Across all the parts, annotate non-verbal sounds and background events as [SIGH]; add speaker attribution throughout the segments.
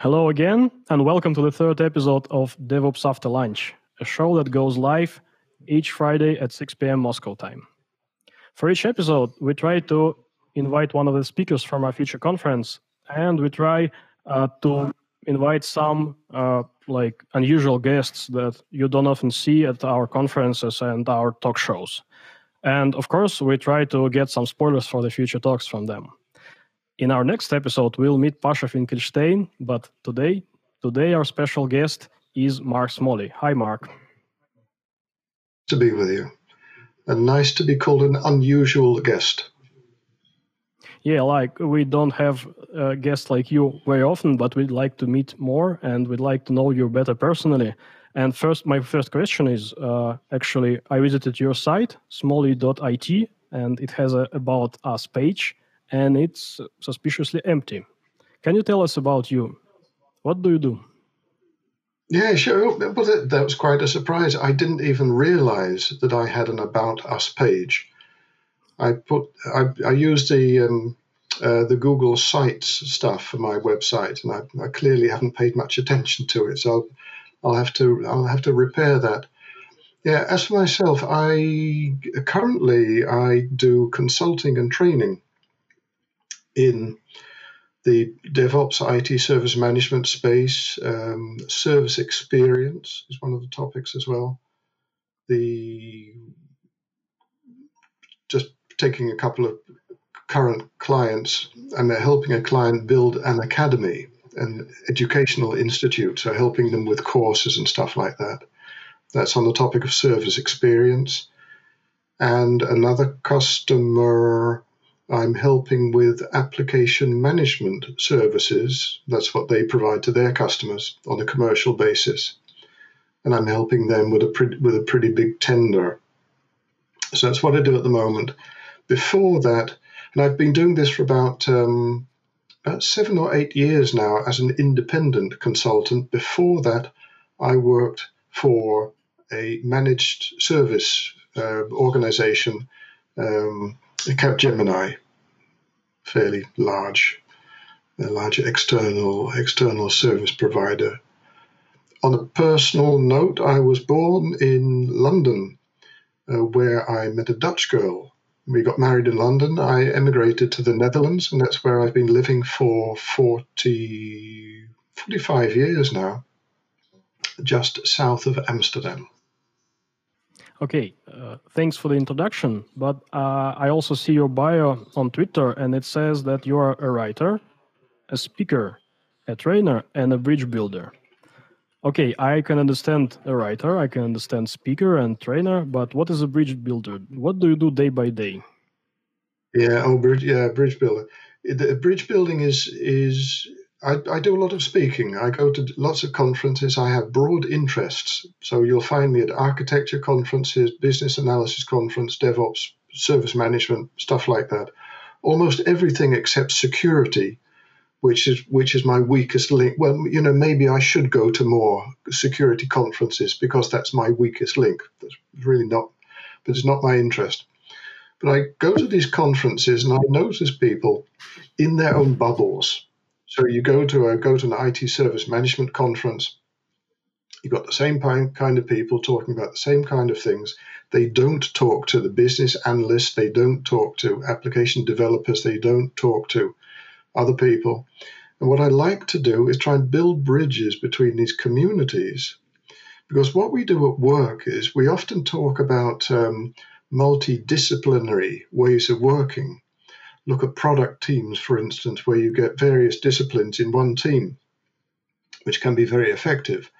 Speaker 1: Hello again, and welcome to the third episode of DevOps After Lunch, a show that goes live each Friday at 6 p.m. Moscow time. For each episode, we try to invite one of the speakers from our future conference, and we try uh, to invite some uh, like unusual guests that you don't often see at our conferences and our talk shows. And of course, we try to get some spoilers for the future talks from them. In our next episode, we'll meet Pasha Finkelstein, but today, today our special guest is Mark Smalley. Hi, Mark.
Speaker 2: To be with you, and nice to be called an unusual guest.
Speaker 1: Yeah, like we don't have a guest like you very often, but we'd like to meet more and we'd like to know you better personally. And first, my first question is uh, actually, I visited your site, smalley.it, and it has a About Us page and it's suspiciously empty. Can you tell us about you? What do you do?
Speaker 2: Yeah, sure. Well, that, was quite a surprise. I didn't even realize that I had an About Us page. I put I, I used the um, uh, the Google Sites stuff for my website, and I, I, clearly haven't paid much attention to it. So I'll, I'll have to I'll have to repair that. Yeah, as for myself, I currently I do consulting and training in the DevOps IT service management space. Um, service experience is one of the topics as well. The just taking a couple of current clients and they're helping a client build an academy, an educational institute, so helping them with courses and stuff like that. That's on the topic of service experience. And another customer I'm helping with application management services. That's what they provide to their customers on a commercial basis. And I'm helping them with a pretty, with a pretty big tender. So that's what I do at the moment. Before that, and I've been doing this for about um, about seven or eight years now as an independent consultant. Before that, I worked for a managed service uh, organization um, Capgemini, fairly large, a large external external service provider. On a personal note, I was born in London, uh, where I met a Dutch girl. We got married in London. I emigrated to the Netherlands, and that's where I've been living for 40, 45 years now, just south of Amsterdam.
Speaker 1: Okay, uh, thanks for the introduction. But uh, I also see your bio on Twitter, and it says that you are a writer, a speaker, a trainer, and a bridge builder. Okay, I can understand a writer, I can understand speaker and trainer, but what is a bridge builder? What do you do day by day?
Speaker 2: Yeah, oh, bridge, yeah, bridge builder. The bridge building is is I, I, do a lot of speaking. I go to lots of conferences. I have broad interests. So you'll find me at architecture conferences, business analysis conference, DevOps, service management, stuff like that. Almost everything except security, which is which is my weakest link. Well, you know, maybe I should go to more security conferences because that's my weakest link. That's really not, but it's not my interest. But I go to these conferences and I notice people in their own bubbles so you go to a go to an IT service management conference. You've got the same kind of people talking about the same kind of things. They don't talk to the business analysts. They don't talk to application developers. They don't talk to other people. And what I like to do is try and build bridges between these communities. Because what we do at work is we often talk about um, multidisciplinary ways of working look at product teams, for instance, where you get various disciplines in one team, which can be very effective.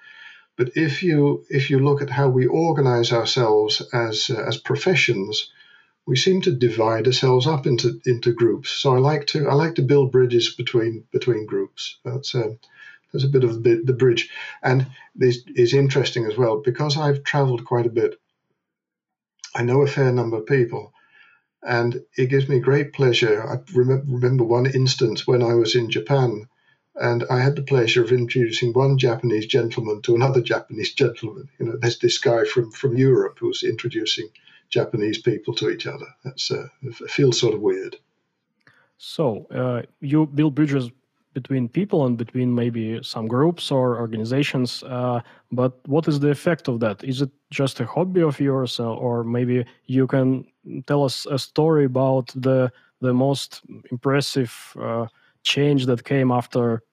Speaker 2: But if you if you look at how we organize ourselves as uh, as professions, we seem to divide ourselves up into into groups. So I like to I like to build bridges between between groups. That's uh, that's a bit of the, the bridge, and this is interesting as well because I've travelled quite a bit. I know a fair number of people, and it gives me great pleasure. I remember one instance when I was in Japan, and I had the pleasure of introducing one Japanese gentleman to another Japanese gentleman. You know, there's this guy from, from Europe who's introducing Japanese people to each other. That's uh, it feels sort of weird.
Speaker 1: So uh, you build bridges between people and between maybe some groups or organizations. Uh, but what is the effect of that? Is it just a hobby of yours, uh, or maybe you can tell us a story about the the most impressive uh, change that came after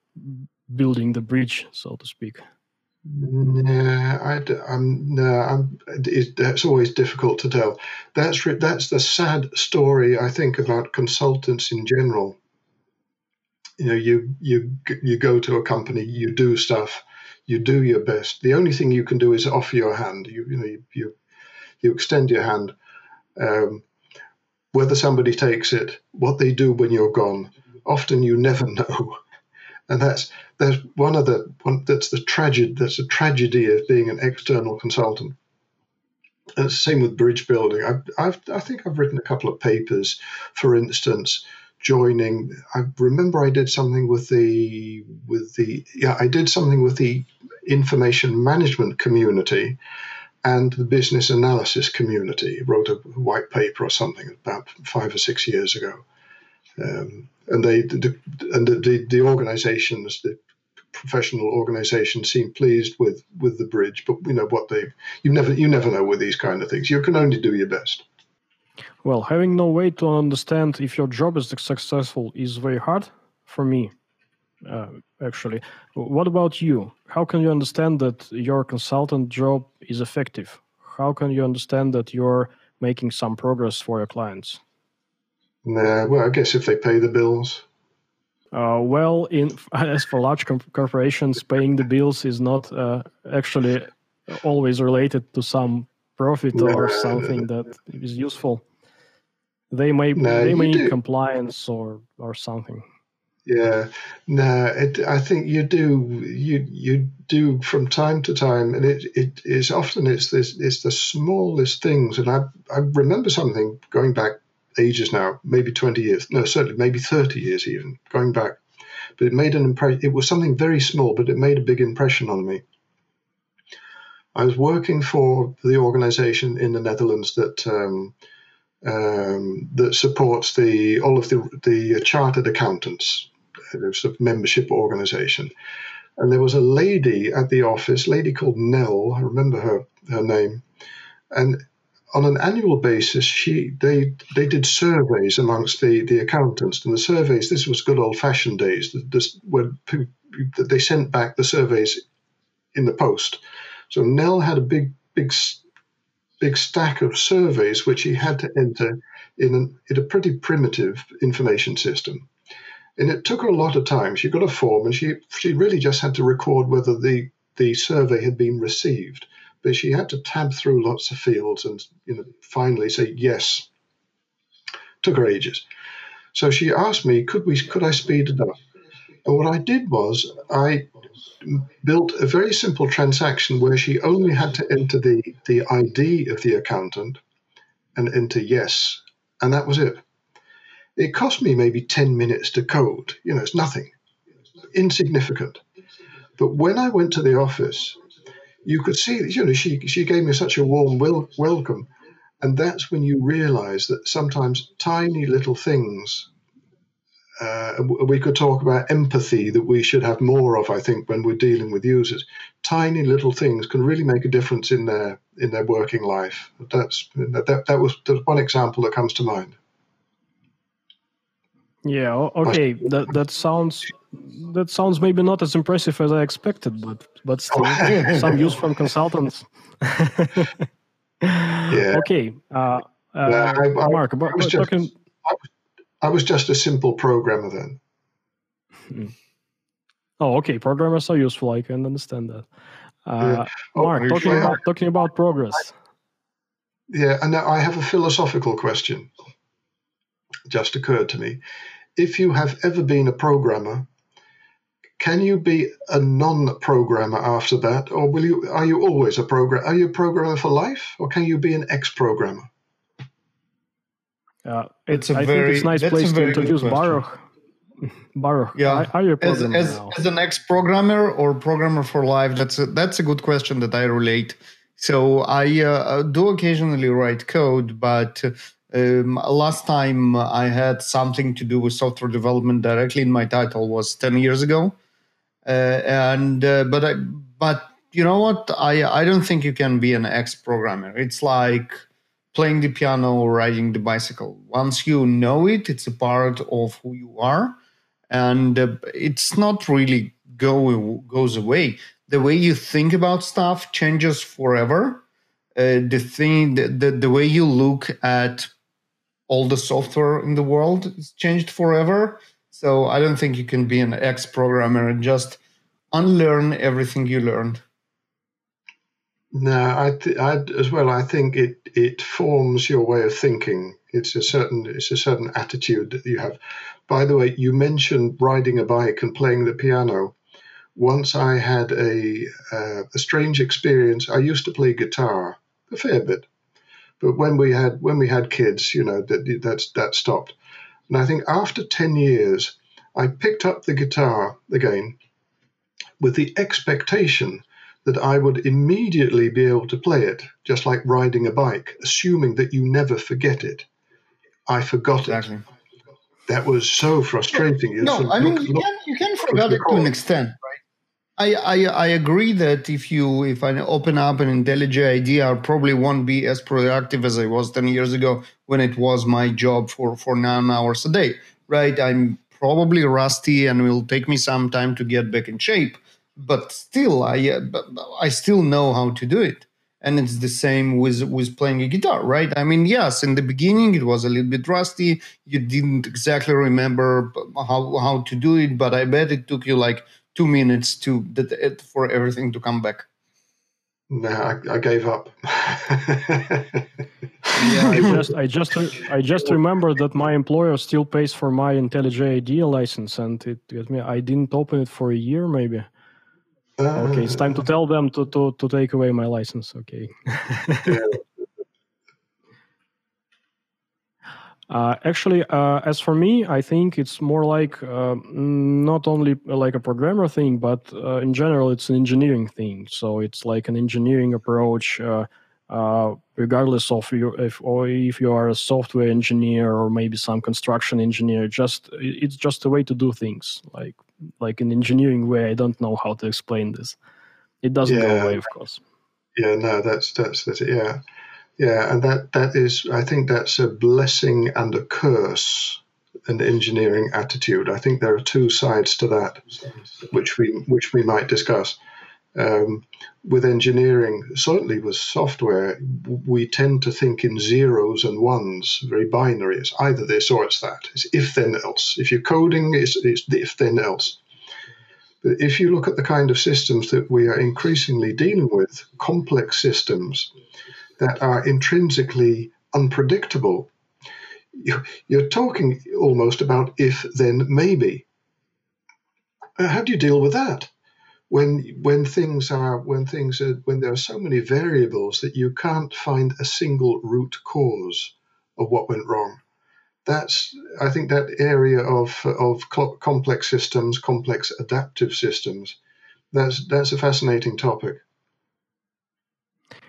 Speaker 1: building the bridge, so to speak?
Speaker 2: Yeah, I, am no, I'm. It, it's always difficult to tell. That's that's the sad story I think about consultants in general you know you you you go to a company you do stuff you do your best. The only thing you can do is offer your hand. You you know you you, you extend your hand. Um, whether somebody takes it what they do when you're gone often you never [LAUGHS] know. And that's that's one of the one that's the tragedy that's a tragedy of being an external consultant. And the same with bridge building. I've, I've i think i've written a couple of papers for instance joining. I remember I did something with the with the yeah I did something with the information management community and the business analysis community. Wrote a white paper or something about five or six years ago, um, and they the, and the, the, the organisations the professional organisations seem pleased with with the bridge, but you know what they you never you never know with these kind of things. You can only do your best.
Speaker 1: Well, having no way to understand if your job is successful is very hard for me, uh, actually. What about you? How can you understand that your consultant job is effective? How can you understand that you're making some progress for your clients?
Speaker 2: Nah, well, I guess if they pay the bills.
Speaker 1: Uh, well, in [LAUGHS] as for large corporations, paying the bills is not uh, actually always related to some profit or something that is useful. They may no, they may need compliance or or something.
Speaker 2: Yeah, no, it, I think you do you you do from time to time, and it, it is often it's this it's the smallest things. And I I remember something going back ages now, maybe twenty years, no, certainly maybe thirty years even going back. But it made an impression. It was something very small, but it made a big impression on me. I was working for the organisation in the Netherlands that. Um, um, that supports the all of the the chartered accountants, it's a membership organisation. And there was a lady at the office, lady called Nell. I remember her her name, and on an annual basis, she they they did surveys amongst the the accountants, and the surveys. This was good old fashioned days. This, when they sent back the surveys in the post. So Nell had a big big big stack of surveys which he had to enter in, an, in a pretty primitive information system. And it took her a lot of time. She got a form and she, she really just had to record whether the, the survey had been received. But she had to tab through lots of fields and you know, finally say yes. Took her ages. So she asked me, could we could I speed it up? And what I did was I built a very simple transaction where she only had to enter the, the ID of the accountant and enter yes, and that was it. It cost me maybe 10 minutes to code. You know, it's nothing, insignificant. But when I went to the office, you could see, you know, she, she gave me such a warm wel- welcome. And that's when you realize that sometimes tiny little things uh, we could talk about empathy that we should have more of. I think when we're dealing with users, tiny little things can really make a difference in their in their working life. That's that that was one example that comes to mind.
Speaker 1: Yeah. Okay. That that sounds that sounds maybe not as impressive as I expected, but but still some [LAUGHS] use from consultants. yeah. [LAUGHS] Okay. Uh, uh, yeah, I, I, Mark,
Speaker 2: I talking. Just, I was just a simple programmer then.
Speaker 1: Hmm. [LAUGHS] Oh, okay. Programmers are useful. I can understand that. Uh, yeah. oh, Mark, talking about, talking about progress.
Speaker 2: Yeah, and now I have a philosophical question. Just occurred to me. If you have ever been a programmer, can you be a non-programmer after that, or will you? Are you always a program? Are you a programmer for life, or can you be an ex-programmer?
Speaker 1: Uh, it's, a I very, think it's a nice place to introduce Baruch. Baruch,
Speaker 3: yeah. Are you as, as, as, an ex-programmer or programmer for life? That's a, that's a good question that I relate. So I uh, do occasionally write code, but Um, last time I had something to do with software development directly in my title was 10 years ago. Uh, and uh, but I but you know what I I don't think you can be an ex programmer. It's like playing the piano or riding the bicycle. Once you know it, it's a part of who you are, and uh, it's not really go goes away. The way you think about stuff changes forever. Uh, the thing, the, the, the way you look at all the software in the world is changed forever. So I don't think you can be an ex programmer and just unlearn everything you learned.
Speaker 2: No, I, th- I as well. I think it it forms your way of thinking. It's a certain it's a certain attitude that you have. By the way, you mentioned riding a bike and playing the piano. Once I had a uh, a strange experience. I used to play guitar a fair bit, but when we had when we had kids, you know that that's that stopped. And I think after ten years, I picked up the guitar again with the expectation that I would immediately be able to play it, just like riding a bike, assuming that you never forget it. I forgot exactly. it. That was so frustrating.
Speaker 3: no, I mean look, you, look, can, you can forget it to an extent, right? I, I, I agree that if you if I open up an IntelliJ IDEA, I probably won't be as productive as I was ten years ago when it was my job for for nine hours a day. Right? I'm probably rusty and it will take me some time to get back in shape but still i uh, i still know how to do it. And it's the same with with playing a guitar right? I mean yes in the beginning it was a little bit rusty. You didn't exactly remember how how to do it but i bet it took you like two minutes to for everything to come back.
Speaker 2: No i, I gave up.
Speaker 1: Yeah i [LAUGHS] just i just i just remember that my employer still pays for my IntelliJ IDEA license and it, it i didn't open it for a year maybe okay, it's time to tell them to, to, to take away my license. Okay. [LAUGHS] uh, actually, uh, as for me, I think it's more like uh, not only like a programmer thing, but uh, in general, it's an engineering thing. So it's like an engineering approach, uh, regardless of you if or if you are a software engineer or maybe some construction engineer. Just it's just a way to do things. Like like an engineering way. I don't know how to explain this. It doesn't yeah. go away, of course.
Speaker 2: Yeah, no, that's that's that's it. Yeah, yeah, and that that is, I think that's a blessing and a curse. An engineering attitude. I think there are two sides to that, which we which we might discuss. Um, with engineering, certainly with software, we tend to think in zeros and ones, very binary. It's either this or it's that. It's if then else. If you're coding, it's, it's if then else. But if you look at the kind of systems that we are increasingly dealing with, complex systems that are intrinsically unpredictable, you're talking almost about if then maybe. How do you deal with that? When when things are when things are when there are so many variables that you can't find a single root cause of what went wrong. That's i think that area of of complex systems complex adaptive systems that's that's a fascinating topic.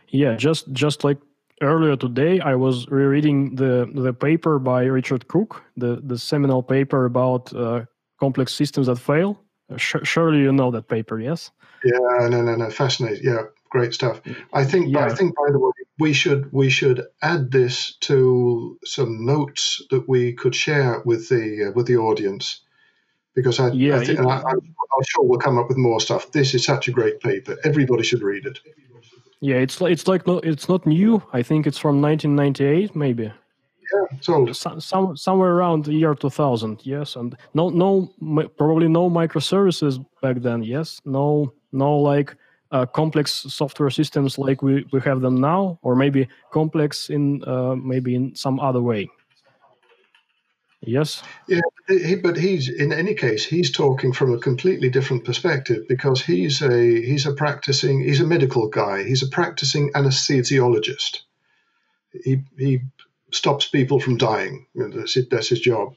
Speaker 1: Yeah just just like earlier today i was rereading the the paper by richard cook the the seminal paper about uh, complex systems that fail surely you know that paper, yes?
Speaker 2: Yeah, no, no, no, fascinating. Yeah, great stuff. I think, yeah. I think, by the way, we should we should add this to some notes that we could share with the uh, with the audience because I, yeah, I think, it, I, am sure we'll come up with more stuff. This is such a great paper. Everybody should read it.
Speaker 1: Yeah, it's like it's like no, it's not new. I think it's from 1998, maybe
Speaker 2: yeah, so
Speaker 1: some, somewhere around the year 2000 yes and no no probably no microservices back then yes no no like uh, complex software systems like we, we have them now or maybe complex in uh, maybe in some other way. Yes?
Speaker 2: Yeah he, but he's in any case he's talking from a completely different perspective because he's a he's a practicing he's a medical guy. He's a practicing anesthesiologist. He he stops people from dying. You know, that's, it, that's his job.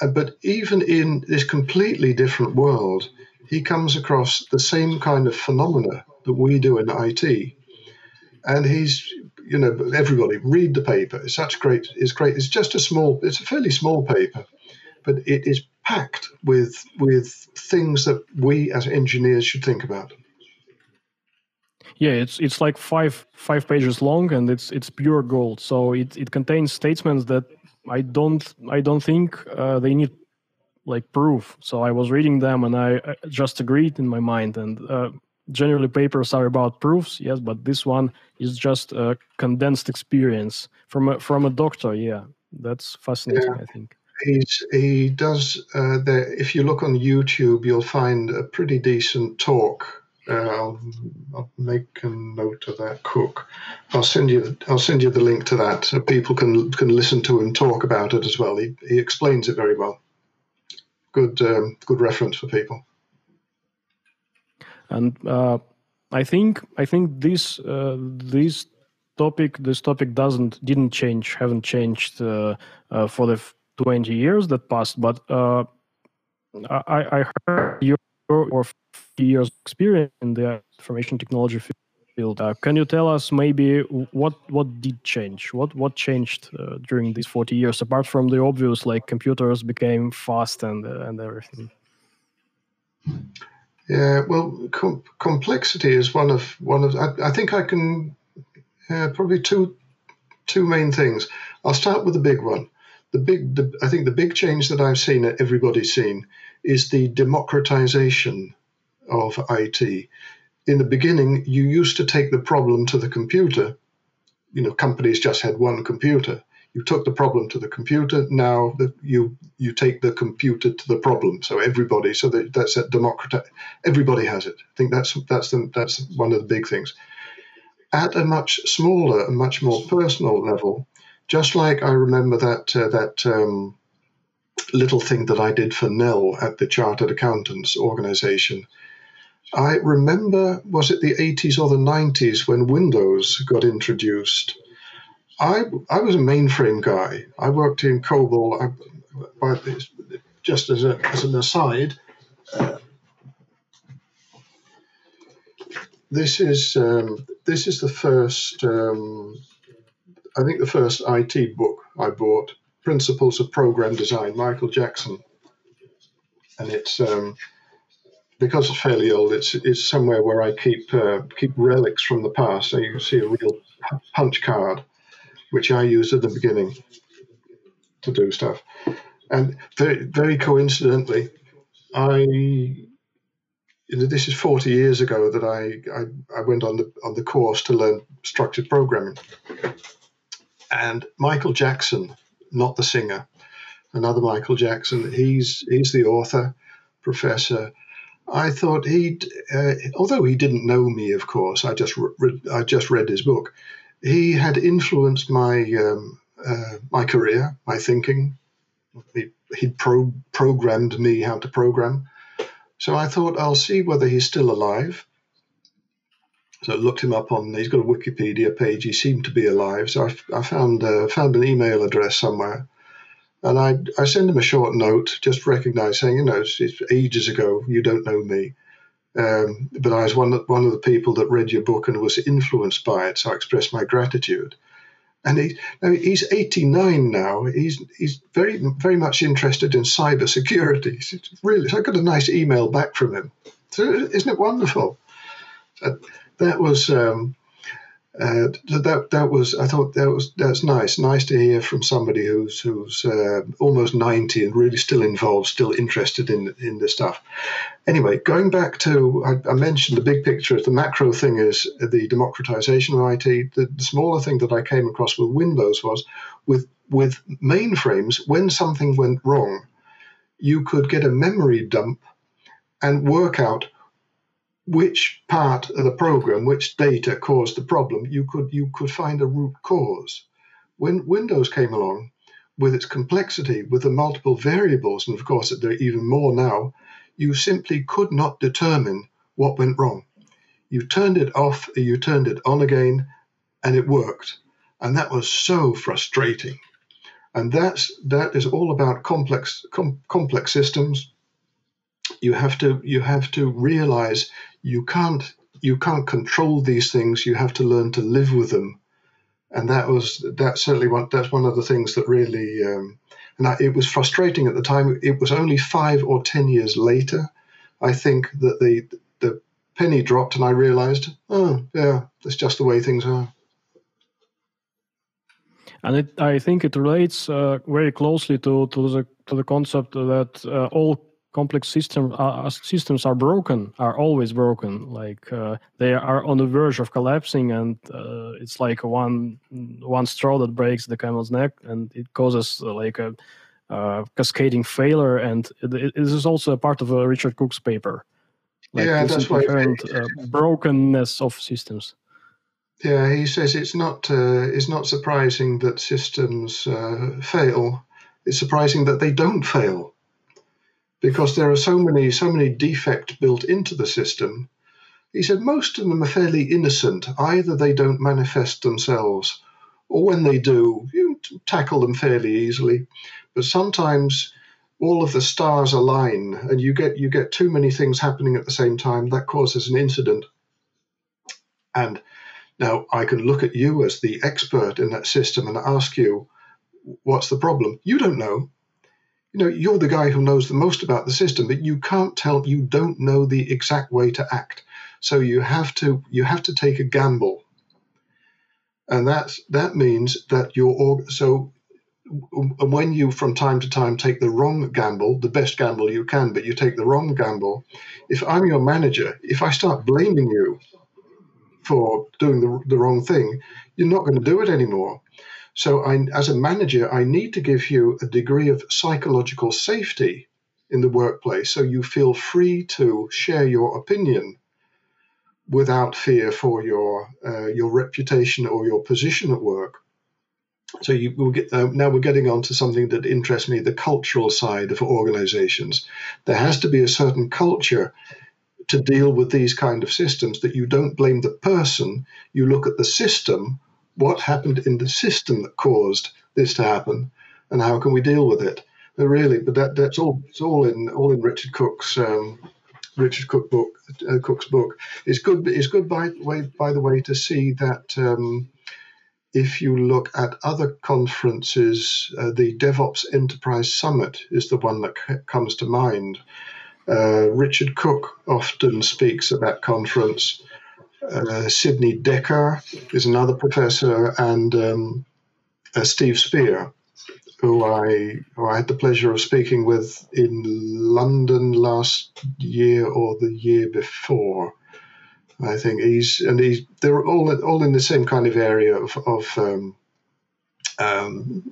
Speaker 2: Uh, but even in this completely different world, he comes across the same kind of phenomena that we do in IT. And he's you know, everybody read the paper. It's such great. It's great. It's just a small. It's a fairly small paper, but it is packed with with things that we as engineers should think about.
Speaker 1: Yeah, it's it's like five five pages long, and it's it's pure gold. So it, it contains statements that I don't I don't think uh, they need like proof. So I was reading them, and I, I just agreed in my mind. And uh, generally, papers are about proofs, yes, but this one is just a condensed experience from a, from a doctor. Yeah, that's fascinating. Yeah. I think
Speaker 2: he's he does. Uh, the, if you look on YouTube, you'll find a pretty decent talk uh, I'll, I'll, make a note of that. Cook. I'll send you. I'll send you the link to that so people can can listen to him talk about it as well. He he explains it very well. Good um, good reference for people.
Speaker 1: And uh, I think I think this uh, this topic this topic doesn't didn't change haven't changed uh, uh, for the 20 years that passed but I, I heard your or years experience in the information technology field. Uh, can you tell us maybe what what did change? What what changed uh, during these 40 years apart from the obvious like computers became fast and uh, and everything?
Speaker 2: Yeah, well, com- complexity is one of one of. I, I think I can probably two two main things. I'll start with the big one. The big, the, I think the big change that I've seen that everybody's seen is the democratization of IT. In the beginning, you used to take the problem to the computer. You know, companies just had one computer. You took the problem to the computer. Now you you take the computer to the problem. So everybody, so that, that's that democrat. Everybody has it. I think that's that's the, that's one of the big things. At a much smaller and much more personal level, just like I remember that uh, that um, little thing that I did for Nell at the Chartered Accountants Organization. I remember, was it the 80s or the 90s when Windows got introduced? I, I was a mainframe guy. I worked in COBOL. I, just as, a, as an aside, uh, this is um, this is the first um, I think the first IT book I bought Principles of Program Design, Michael Jackson. And it's um, because it's fairly old. It's it's somewhere where I keep uh, keep relics from the past. So you can see a real punch card, which I used at the beginning to do stuff. And very very coincidentally, I this is 40 years ago that I, I, I went on the on the course to learn structured programming. And Michael Jackson not the singer. Another Michael Jackson. He's he's the author, professor. I thought he'd, uh, although he didn't know me, of course. I just re- I just read his book. He had influenced my um, uh, my career, my thinking. He, he pro- programmed me how to program. So I thought I'll see whether he's still alive. So I looked him up on. He's got a Wikipedia page. He seemed to be alive. So I, I found uh, found an email address somewhere, and I I sent him a short note, just recognise saying, you know, it's, it's, ages ago. You don't know me, um, but I was one one of the people that read your book and was influenced by it. So I expressed my gratitude. And he, he's 89 now. He's he's very very much interested in cyber security. Really, so I got a nice email back from him. So isn't it wonderful? that was um, uh, that that was I thought that was that's nice. Nice to hear from somebody who's who's uh, almost ninety and really still involved, still interested in in this stuff. Anyway, going back to I, I mentioned the big picture. The macro thing is the democratization of IT. The, the smaller thing that I came across with Windows was with with mainframes. When something went wrong, you could get a memory dump and work out which part of the program, which data caused the problem, you could you could find a root cause. When Windows came along, with its complexity, with the multiple variables, and of course there are even more now, you simply could not determine what went wrong. You turned it off, you turned it on again, and it worked. And that was so frustrating. And that's that is all about complex com, complex systems. You have to you have to realize you can't you can't control these things. You have to learn to live with them and that was that certainly one that's one of the things that really um, and I, it was frustrating at the time. It was only five or ten years later, I think, that the the penny dropped, and I realised, oh yeah, that's just the way things are.
Speaker 1: And it, I think it relates uh, very closely to, to the to the concept that uh, all complex systems uh, systems are broken are always broken. Like uh, they are on the verge of collapsing and uh, it's like one one straw that breaks the camel's neck and it causes uh, like a cascading failure. And it, it is also a part of richard cook's paper.
Speaker 2: Like yeah that's why
Speaker 1: brokenness of systems.
Speaker 2: Yeah, he says it's not uh, it's not surprising that systems uh, fail. It's surprising that they don't fail, because there are so many so many defects built into the system. He said most of them are fairly innocent. Either they don't manifest themselves, or when they do, you tackle them fairly easily. But sometimes all of the stars align, and you get you get too many things happening at the same time. That causes an incident, and now, I can look at you as the expert in that system and ask you, what's the problem? You don't know. You know, you're the guy who knows the most about the system, but you can't tell, you don't know the exact way to act. So you have to, you have to take a gamble. And that's, that means that you're, so when you from time to time take the wrong gamble, the best gamble you can, but you take the wrong gamble, if I'm your manager, if I start blaming you for doing the, the wrong thing, you're not going to do it anymore. So, I, as a manager, I need to give you a degree of psychological safety in the workplace so you feel free to share your opinion without fear for your uh, your reputation or your position at work. So you will get uh, now we're getting on to something that interests me: the cultural side of organizations. There has to be a certain culture to deal with these kind of systems that you don't blame the person, you look at the system, what happened in the system that caused this to happen, and how can we deal with it? But really, but that that's all it's all in all in Richard Cook's um, Richard Cook book uh, Cook's book. It's good. It's good by way by the way to see that. Um, if you look at other conferences, uh, the DevOps Enterprise Summit is the one that c- comes to mind, uh, Richard Cook often speaks at that conference. Uh, Sidney Dekker is another professor, and um, uh, Steve Spear, who I who I had the pleasure of speaking with in London last year or the year before. I think he's and he's they're all all in the same kind of area of, of um, um,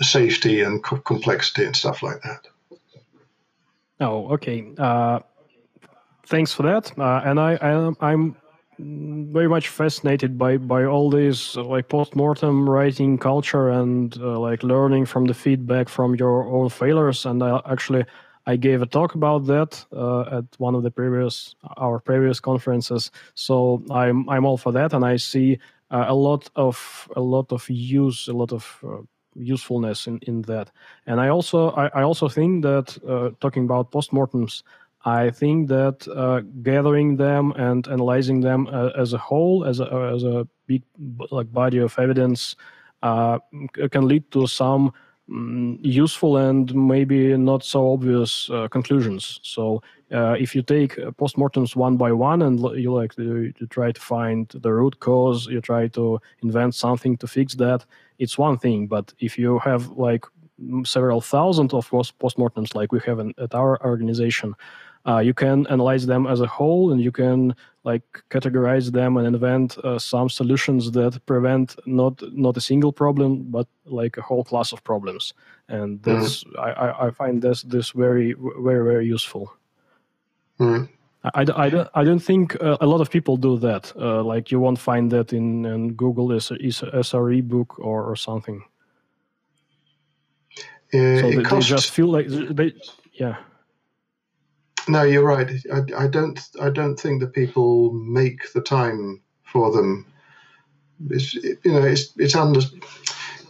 Speaker 2: safety and co- complexity and stuff like that.
Speaker 1: Oh, okay. Uh, thanks for that. Uh, and I, I, am very much fascinated by by all this uh, like post-mortem writing culture and uh, like learning from the feedback from your own failures. And I actually I gave a talk about that uh, at one of the previous our previous conferences. So I'm I'm all for that, and I see uh, a lot of a lot of use, a lot of usefulness in, in that. And I also I, I also think that uh, talking about postmortems, I think that uh, gathering them and analyzing them uh, as a whole, as a, as a big like body of evidence, uh, can lead to some um, useful and maybe not so obvious uh, conclusions. So uh, if you take postmortems one by one and you like you try to find the root cause, you try to invent something to fix that it's one thing. But if you have like several thousand of postmortems, like we have in, at our organization, uh, you can analyze them as a whole, and you can like categorize them and invent uh, some solutions that prevent not not a single problem, but like a whole class of problems. And mm-hmm. this, mm. I, I find this this very very very useful. Mm. I, I, don't, I don't think uh, a lot of people do that. Uh, like you won't find that in, in Google a, SRE book or, or something.
Speaker 2: Uh,
Speaker 1: so they, they, just feel like they, yeah.
Speaker 2: No, you're right. I, I don't. I don't think that people make the time for them. It's, you know, it's it's under.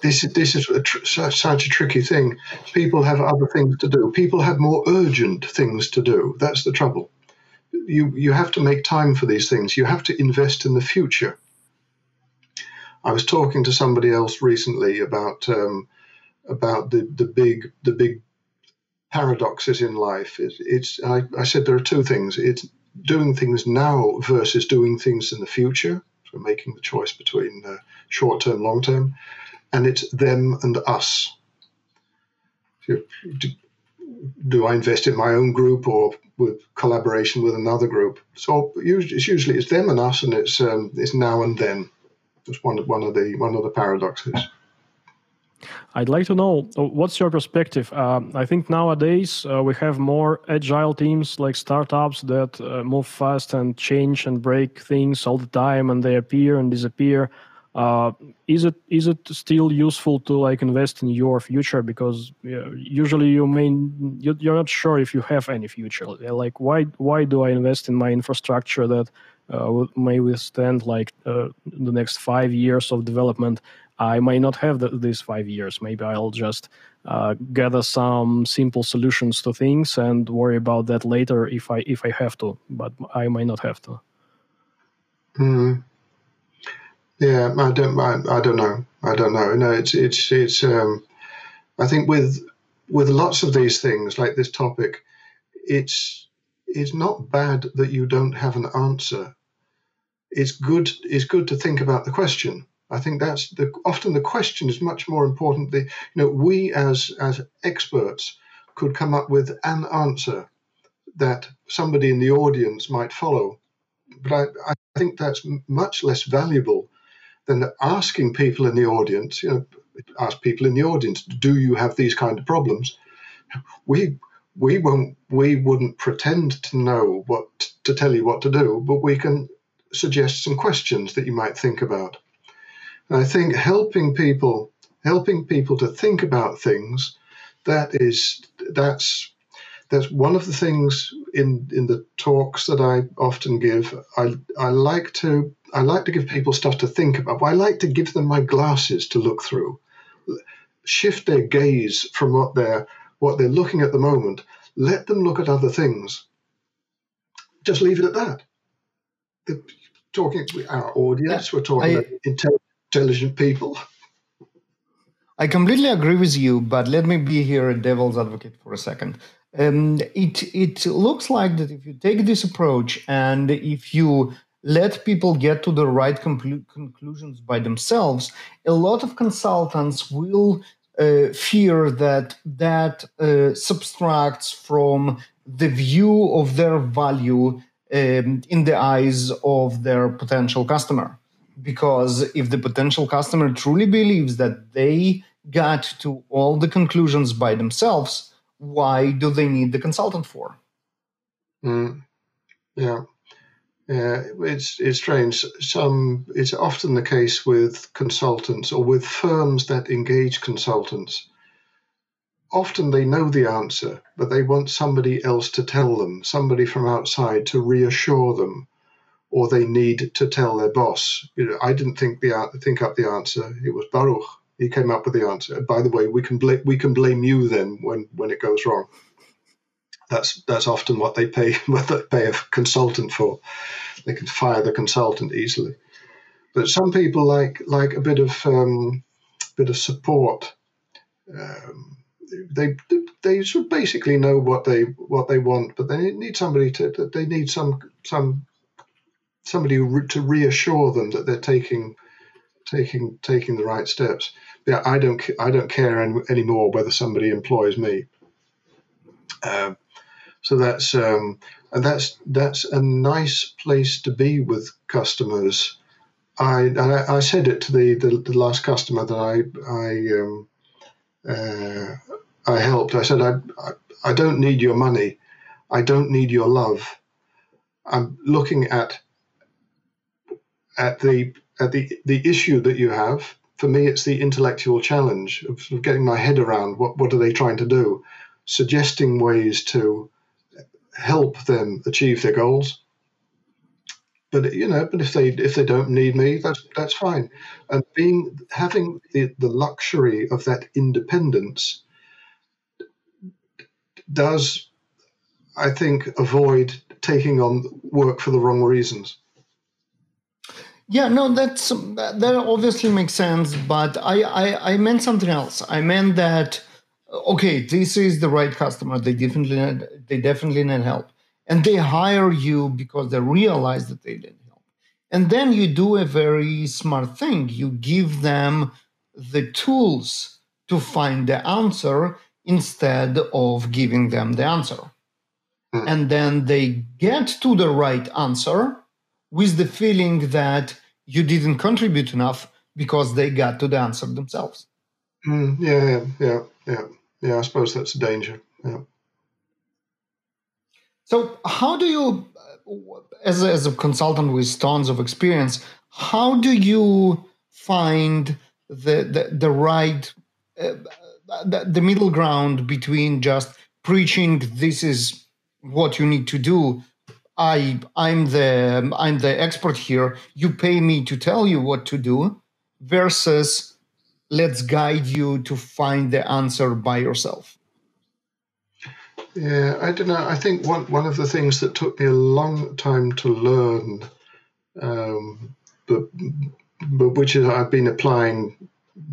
Speaker 2: This this is a tr- such, such a tricky thing. People have other things to do. People have more urgent things to do. That's the trouble you you have to make time for these things. You have to invest in the future. I was talking to somebody else recently about um, about the, the big the big paradoxes in life. It, it's I, I said there are two things. It's doing things now versus doing things in the future. So making the choice between uh, short term, long term, and it's them and us. Do, do, I invest in my own group or with collaboration with another group? So it's usually it's them and us, and it's um, it's now and then. It's one one of the one of the paradoxes.
Speaker 1: I'd like to know uh, what's your perspective. Uh, I think nowadays uh, we have more agile teams like startups that uh, move fast and change and break things all the time, and they appear and disappear. Uh, is it is it still useful to like invest in your future because usually you may you're not sure if you have any future. Like why why do I invest in my infrastructure that uh, may withstand like the next five years of development? I may not have the, these five years. Maybe I'll just uh, gather some simple solutions to things and worry about that later if I if I have to. But I may not have to.
Speaker 2: Hmm. Yeah, I don't. I, I don't know. I don't know. No, it's it's it's. Um, I think with with lots of these things like this topic, it's it's not bad that you don't have an answer. It's good. It's good to think about the question I think that's the often the question is much more important. The, you know, we as as experts could come up with an answer that somebody in the audience might follow, but I, I think that's much less valuable than asking people in the audience. You know, ask people in the audience, do you have these kind of problems? We we won't we wouldn't pretend to know what to tell you what to do, but we can suggest some questions that you might think about. And I think helping people, helping people to think about things, that is that's that's one of the things in in the talks that I often give. I I like to I like to give people stuff to think about. I like to give them my glasses to look through, shift their gaze from what they're what they're looking at the moment. Let them look at other things. Just leave it at that. The, talking to our audience, we're talking I, about intelligence intelligent people.
Speaker 3: I completely agree with you, but let me be here a devil's advocate for a second. Um, it it looks like that if you take this approach and if you let people get to the right conclu- conclusions by themselves, a lot of consultants will uh, fear that that uh, subtracts from the view of their value um, in the eyes of their potential customer because if the potential customer truly believes that they got to all the conclusions by themselves, why do they need the consultant for?
Speaker 2: Mm. Yeah. Yeah, it's it's strange. Some it's often the case with consultants or with firms that engage consultants. Often they know the answer, but they want somebody else to tell them, somebody from outside to reassure them or they need to tell their boss. You know, I didn't think the think up the answer. It was Baruch. He came up with the answer. By the way, we can blame we can blame you then when when it goes wrong. That's that's often what they pay [LAUGHS] what they pay a consultant for. They can fire the consultant easily. But some people like like a bit of um, bit of support. Um, they they of basically know what they what they want, but they need somebody to they need some some somebody to reassure them that they're taking taking taking the right steps. Yeah, I don't I don't care any, anymore whether somebody employs me. Um, so that's um, and that's that's a nice place to be with customers. I I, I said it to the, the, the last customer that I I um, uh, I helped. I said I, I I don't need your money. I don't need your love. I'm looking at at the at the the issue that you have. For me, it's the intellectual challenge of, getting my head around what what are they trying to do, suggesting ways to help them achieve their goals. But you know, but if they if they don't need me, that's that's fine. And being having the, the luxury of that independence does, I think, avoid taking on work for the wrong reasons.
Speaker 3: Yeah, no, that's that obviously makes sense, but I, I I meant something else. I meant that okay, this is the right customer. They definitely need, they definitely need help, and they hire you because they realize that they need help. And then you do a very smart thing. You give them the tools to find the answer instead of giving them the answer. Mm. And then they get to the right answer with the feeling that you didn't contribute enough because they got to the answer themselves.
Speaker 2: Mm, yeah, yeah, yeah, yeah. I suppose that's a danger. Yeah.
Speaker 3: So, how do you, as a, as a consultant with tons of experience, how do you find the the, the right uh, the, the middle ground between just preaching this is what you need to do i i'm the i'm the expert here. You pay me to tell you what to do versus let's guide you to find the answer by yourself.
Speaker 2: Yeah i don't know. I think one one of the things that took me a long time to learn um, but, but which is i've been applying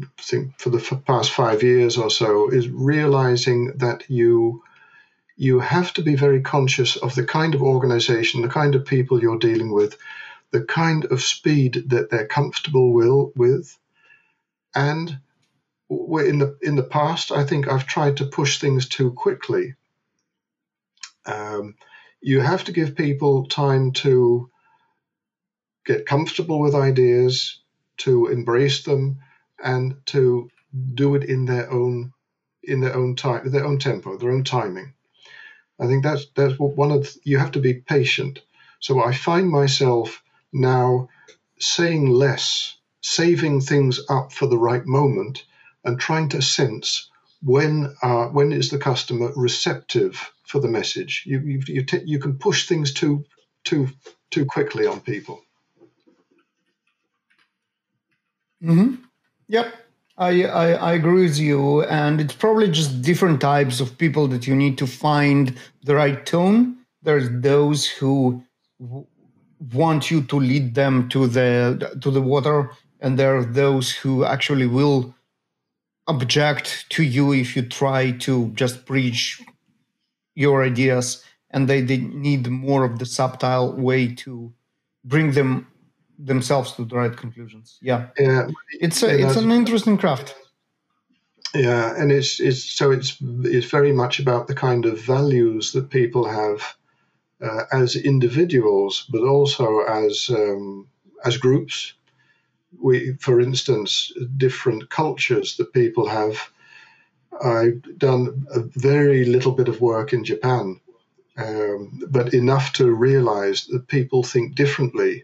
Speaker 2: I think for the past five years or so is realizing that you you have to be very conscious of the kind of organization, the kind of people you're dealing with, the kind of speed that they're comfortable will, with, and in the in the past, I think I've tried to push things too quickly. Um, you have to give people time to get comfortable with ideas, to embrace them, and to do it in their own in their own time, their own tempo, their own timing. I think that's that's one of the, you have to be patient. So I find myself now saying less, saving things up for the right moment, and trying to sense when uh, when is the customer receptive for the message. You you you, t- you can push things too too too quickly on people.
Speaker 3: Hmm. Yep. I, I, I agree with you, and it's probably just different types of people that you need to find the right tone. There's those who w- want you to lead them to the to the water, and there are those who actually will object to you if you try to just preach your ideas, and they, they need more of the subtle way to bring them themselves to the right conclusions. Yeah,
Speaker 2: yeah,
Speaker 3: it's a, it's an interesting craft.
Speaker 2: Yeah, and it's it's so it's it's very much about the kind of values that people have uh, as individuals, but also as um, as groups. We, for instance, different cultures that people have. I've done a very little bit of work in Japan, um, but enough to realize that people think differently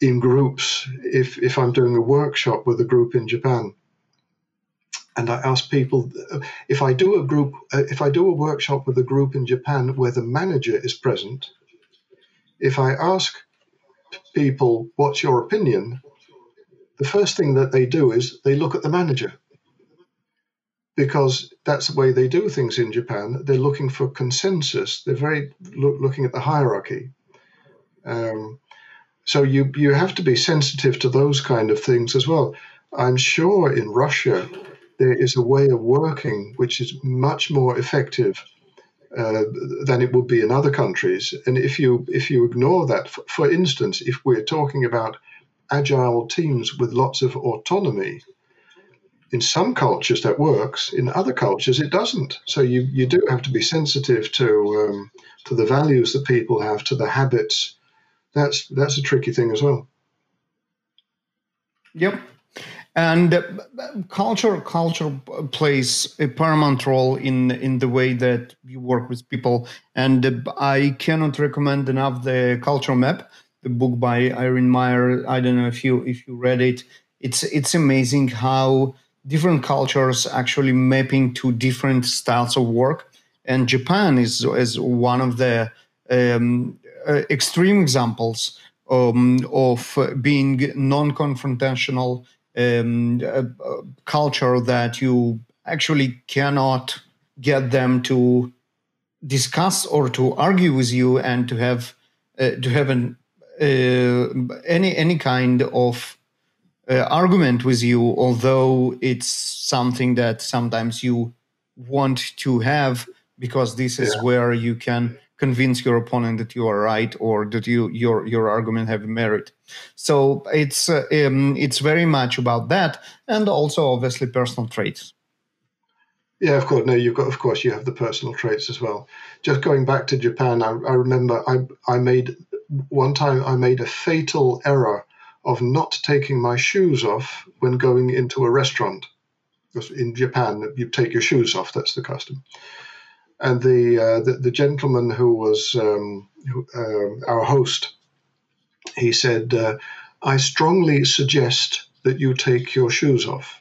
Speaker 2: in groups if if I'm doing a workshop with a group in Japan and I ask people if I do a group uh, if I do a workshop with a group in Japan where the manager is present if I ask people what's your opinion? the first thing that they do is they look at the manager. Because that's the way they do things in Japan. They're looking for consensus. They're very lo- looking at the hierarchy. Um, so you you have to be sensitive to those kind of things as well. I'm sure in Russia there is a way of working which is much more effective uh, than it would be in other countries. And if you if you ignore that, for, for instance, if we're talking about agile teams with lots of autonomy, in some cultures that works. In other cultures, it doesn't. So you you do have to be sensitive to um, to the values that people have, to the habits that's that's a tricky thing as well.
Speaker 3: Yep. And uh, culture culture plays a paramount role in in the way that you work with people. And uh, I cannot recommend enough the Culture Map, the book by Erin Meyer. I don't know if you if you read it. It's it's amazing how different cultures actually mapping to different styles of work. And Japan is is one of the um, extreme examples um, of being non-confrontational um, uh, culture that you actually cannot get them to discuss or to argue with you and to have uh, to have an uh, any any kind of uh, argument with you, although it's something that sometimes you want to have because this is yeah. where you can convince your opponent that you are right or that you your your argument have merit. So it's uh, um, it's very much about that, and also obviously personal traits.
Speaker 2: Yeah, of course. No, you've got, of course, you have the personal traits as well. Just going back to Japan, I, I remember I I made one time I made a fatal error of not taking my shoes off when going into a restaurant. Because in Japan, you take your shoes off. That's the custom. And the uh, the, the, gentleman who was um, uh, our host, he said, uh, "I strongly suggest that you take your shoes off."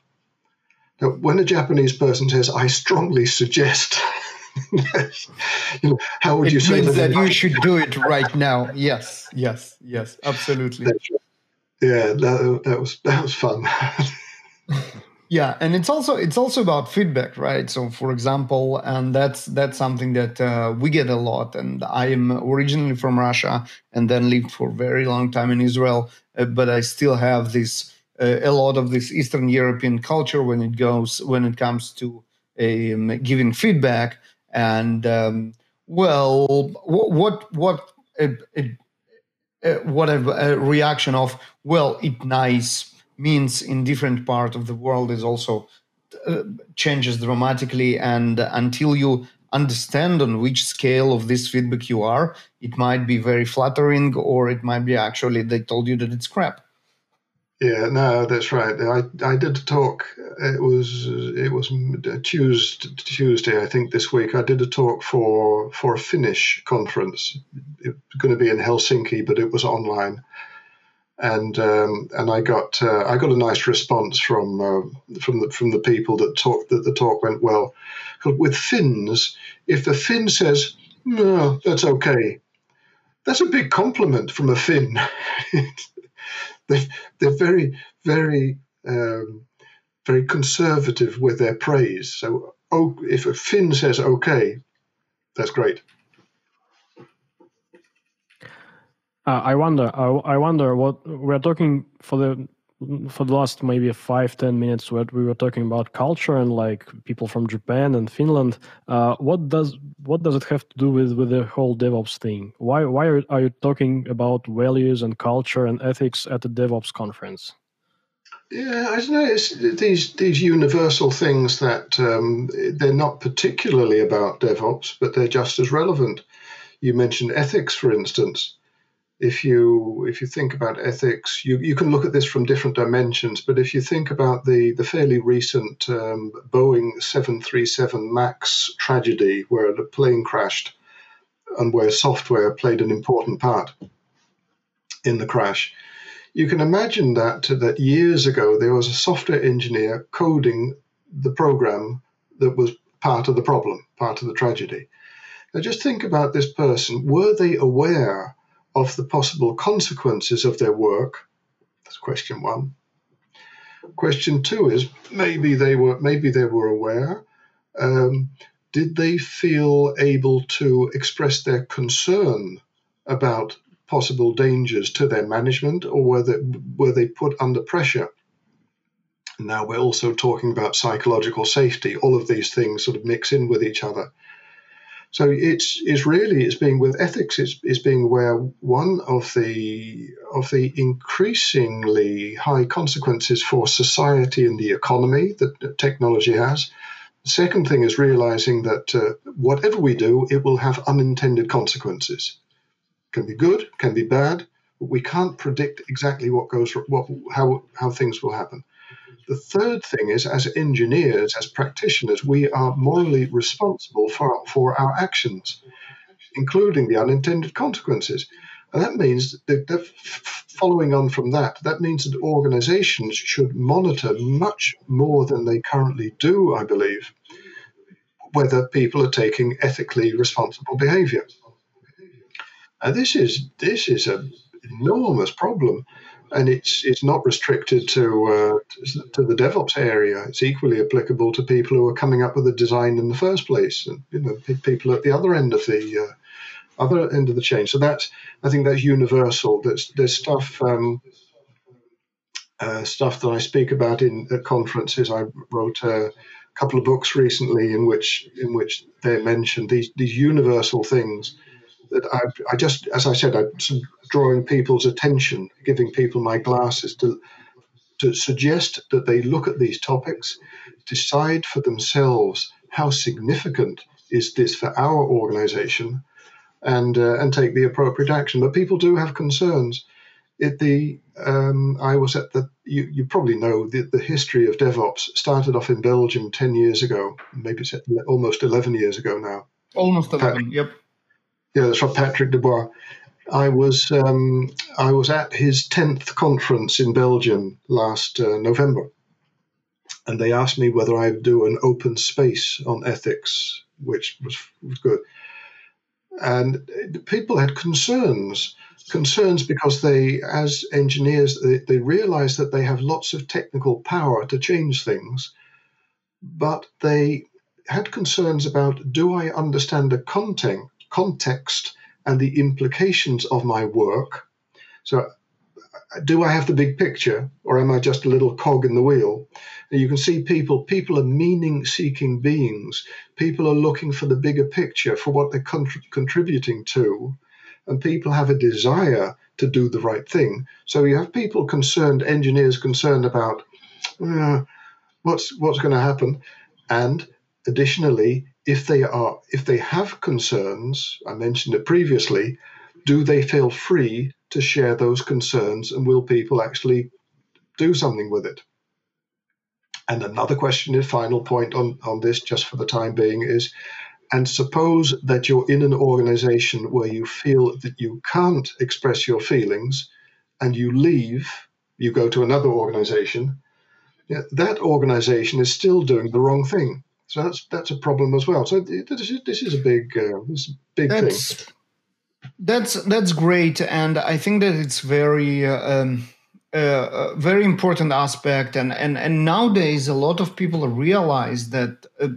Speaker 2: Now, when a Japanese person says, "I strongly suggest," [LAUGHS] you
Speaker 3: know, how would it you say that? that you should do it right now. Yes, yes, yes, absolutely.
Speaker 2: Yeah, that, that was that was fun. [LAUGHS]
Speaker 3: yeah, and it's also it's also about feedback, right? So, for example, and that's that's something that uh, we get a lot. And I am originally from Russia, and then lived for a very long time in Israel, uh, but I still have this uh, a lot of this Eastern European culture when it goes when it comes to um, giving feedback. And um, well, what what what uh, what a, a, reaction of well it nice means in different part of the world is also uh, changes dramatically and until you understand on which scale of this feedback you are it might be very flattering or it might be actually they told you that it's crap
Speaker 2: yeah, no, that's right. I, I did a talk. It was it was Tuesday, Tuesday, I think, this week. I did a talk for for a Finnish conference. It was going to be in Helsinki, but it was online, and um, and I got uh, I got a nice response from uh, from the from the people that talked that the talk went well. With Finns, if the Finn says no, that's okay, that's a big compliment from a Finn. [LAUGHS] they they're very very um, very conservative with their praise. So oh, if a Finn says okay, that's great.
Speaker 1: Uh, I wonder. I, I wonder what we're talking for the for the last maybe five ten minutes What we were talking about culture and like people from Japan and Finland. Uh, what does what does it have to do with with the whole DevOps thing? Why why are, are you talking about values and culture and ethics at the DevOps conference?
Speaker 2: Yeah, I don't know. It's these these universal things that um, they're not particularly about DevOps, but they're just as relevant. You mentioned ethics, for instance if you if you think about ethics, you, you can look at this from different dimensions. But if you think about the the fairly recent um, Boeing 737 Max tragedy, where the plane crashed, and where software played an important part in the crash, you can imagine that that years ago there was a software engineer coding the program that was part of the problem, part of the tragedy. Now just think about this person. Were they aware? Of the possible consequences of their work? That's question one. Question two is maybe they were maybe they were aware. Um, did they feel able to express their concern about possible dangers to their management, or were they, were they put under pressure? Now we're also talking about psychological safety. All of these things sort of mix in with each other. So it's it's really it's being with ethics is, is being aware one of the of the increasingly high consequences for society and the economy that technology has. The second thing is realizing that uh, whatever we do, it will have unintended consequences. Can be good, can be bad, but we can't predict exactly what goes what how how things will happen. The third thing is, as engineers, as practitioners, we are morally responsible for, for our actions, including the unintended consequences. And that means that, that following on from that, that means that organizations should monitor much more than they currently do, I believe, whether people are taking ethically responsible behavior. Now, this is this is an enormous problem and it's it's not restricted to uh, to the DevOps area. It's equally applicable to people who are coming up with a design in the first place, and you know, people at the other end of the uh, other end of the chain. So that's I think that's universal. There's there's stuff um, uh, stuff that I speak about in at conferences. I wrote a couple of books recently in which in which they mentioned these these universal things that I, I just as I said I'm drawing people's attention, giving people my glasses to to suggest that they look at these topics, decide for themselves how significant is this for our organization, and uh, and take the appropriate action. But people do have concerns. It, the um, I was at the you, you probably know the, the history of DevOps started off in Belgium ten years ago, maybe it's almost eleven years ago now.
Speaker 3: Almost eleven. Yep.
Speaker 2: Yeah, that's right, Patrick Dubois. I was um, I was at his tenth conference in Belgium last uh, November, and they asked me whether I'd do an open space on ethics, which was, was good. And people had concerns, concerns because they, as engineers, they, they realize that they have lots of technical power to change things, but they had concerns about do I understand the content, context and the implications of my work? So, do I have the big picture, or am I just a little cog in the wheel? And you can see people, people are meaning seeking beings. People are looking for the bigger picture, for what they're contri- contributing to. And people have a desire to do the right thing. So you have people concerned, engineers concerned about uh, what's what's going to happen, and additionally, if they are if they have concerns, I mentioned it previously, do they feel free to share those concerns, and will people actually do something with it? And another question, a final point on, on this, just for the time being, is and suppose that you're in an organization where you feel that you can't express your feelings and you leave, you go to another organization, that organization is still doing the wrong thing. So that's that's a problem as well. So this is, this is a big uh, this is a big that's, thing.
Speaker 3: That's that's great, and I think that it's very. Uh, um, a very important aspect and, and and nowadays a lot of people realize that uh,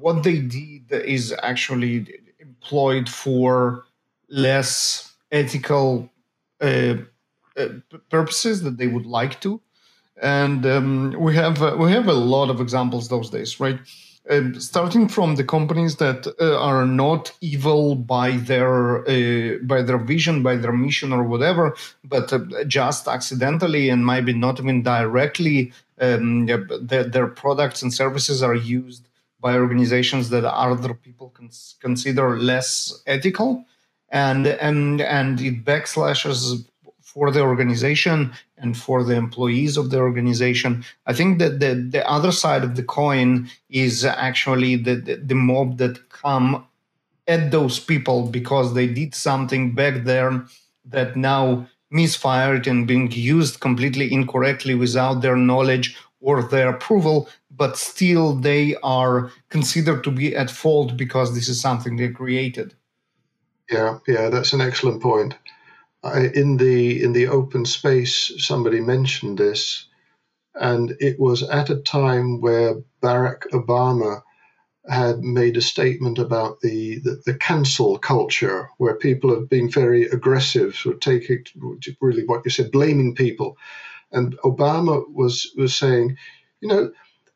Speaker 3: what they did is actually employed for less ethical uh, uh, purposes that they would like to and um, we have uh, we have a lot of examples those days right um, starting from the companies that uh, are not evil by their uh, by their vision, by their mission, or whatever, but uh, just accidentally and maybe not even directly, um, their, their, products and services are used by organizations that other people cons- consider less ethical, and and and it backslashes for the organization and for the employees of the organization. I think that the, the other side of the coin is actually the, the, the mob that come at those people because they did something back there that now misfired and being used completely incorrectly without their knowledge or their approval, but still they are considered to be at fault because this is something they created.
Speaker 2: Yeah, yeah, that's an excellent point. I, in the in the open space, somebody mentioned this, and it was at a time where Barack Obama had made a statement about the, the, the cancel culture, where people have been very aggressive, of taking really what you said, blaming people. And Obama was was saying, you know,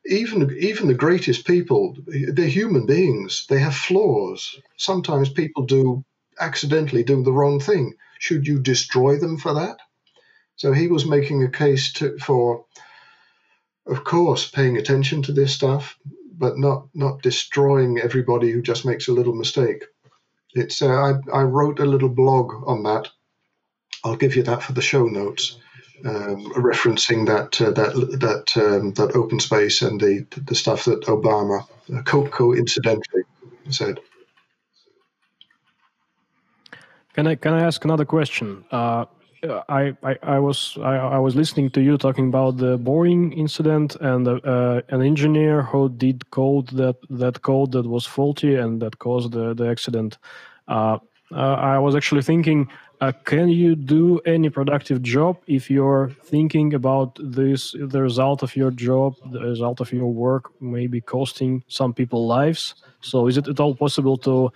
Speaker 2: even even the greatest people, they're human beings. They have flaws. Sometimes people do accidentally do the wrong thing. Should you destroy them for that? So he was making a case to, for, of course, paying attention to this stuff, but not not destroying everybody who just makes a little mistake. It's uh, I, I wrote a little blog on that. I'll give you that for the show notes, um, referencing that uh, that that um, that open space and the the stuff that Obama uh, co- coincidentally said.
Speaker 1: Can I can I ask another question? Uh, I, I, I was I, I, was listening to you talking about the Boeing incident and uh, an engineer who did code that that code that was faulty and that caused the, the accident. Uh, uh I was actually thinking, uh, can you do any productive job if you're thinking about this the result of your job, the result of your work, maybe costing some people lives? So is it at all possible to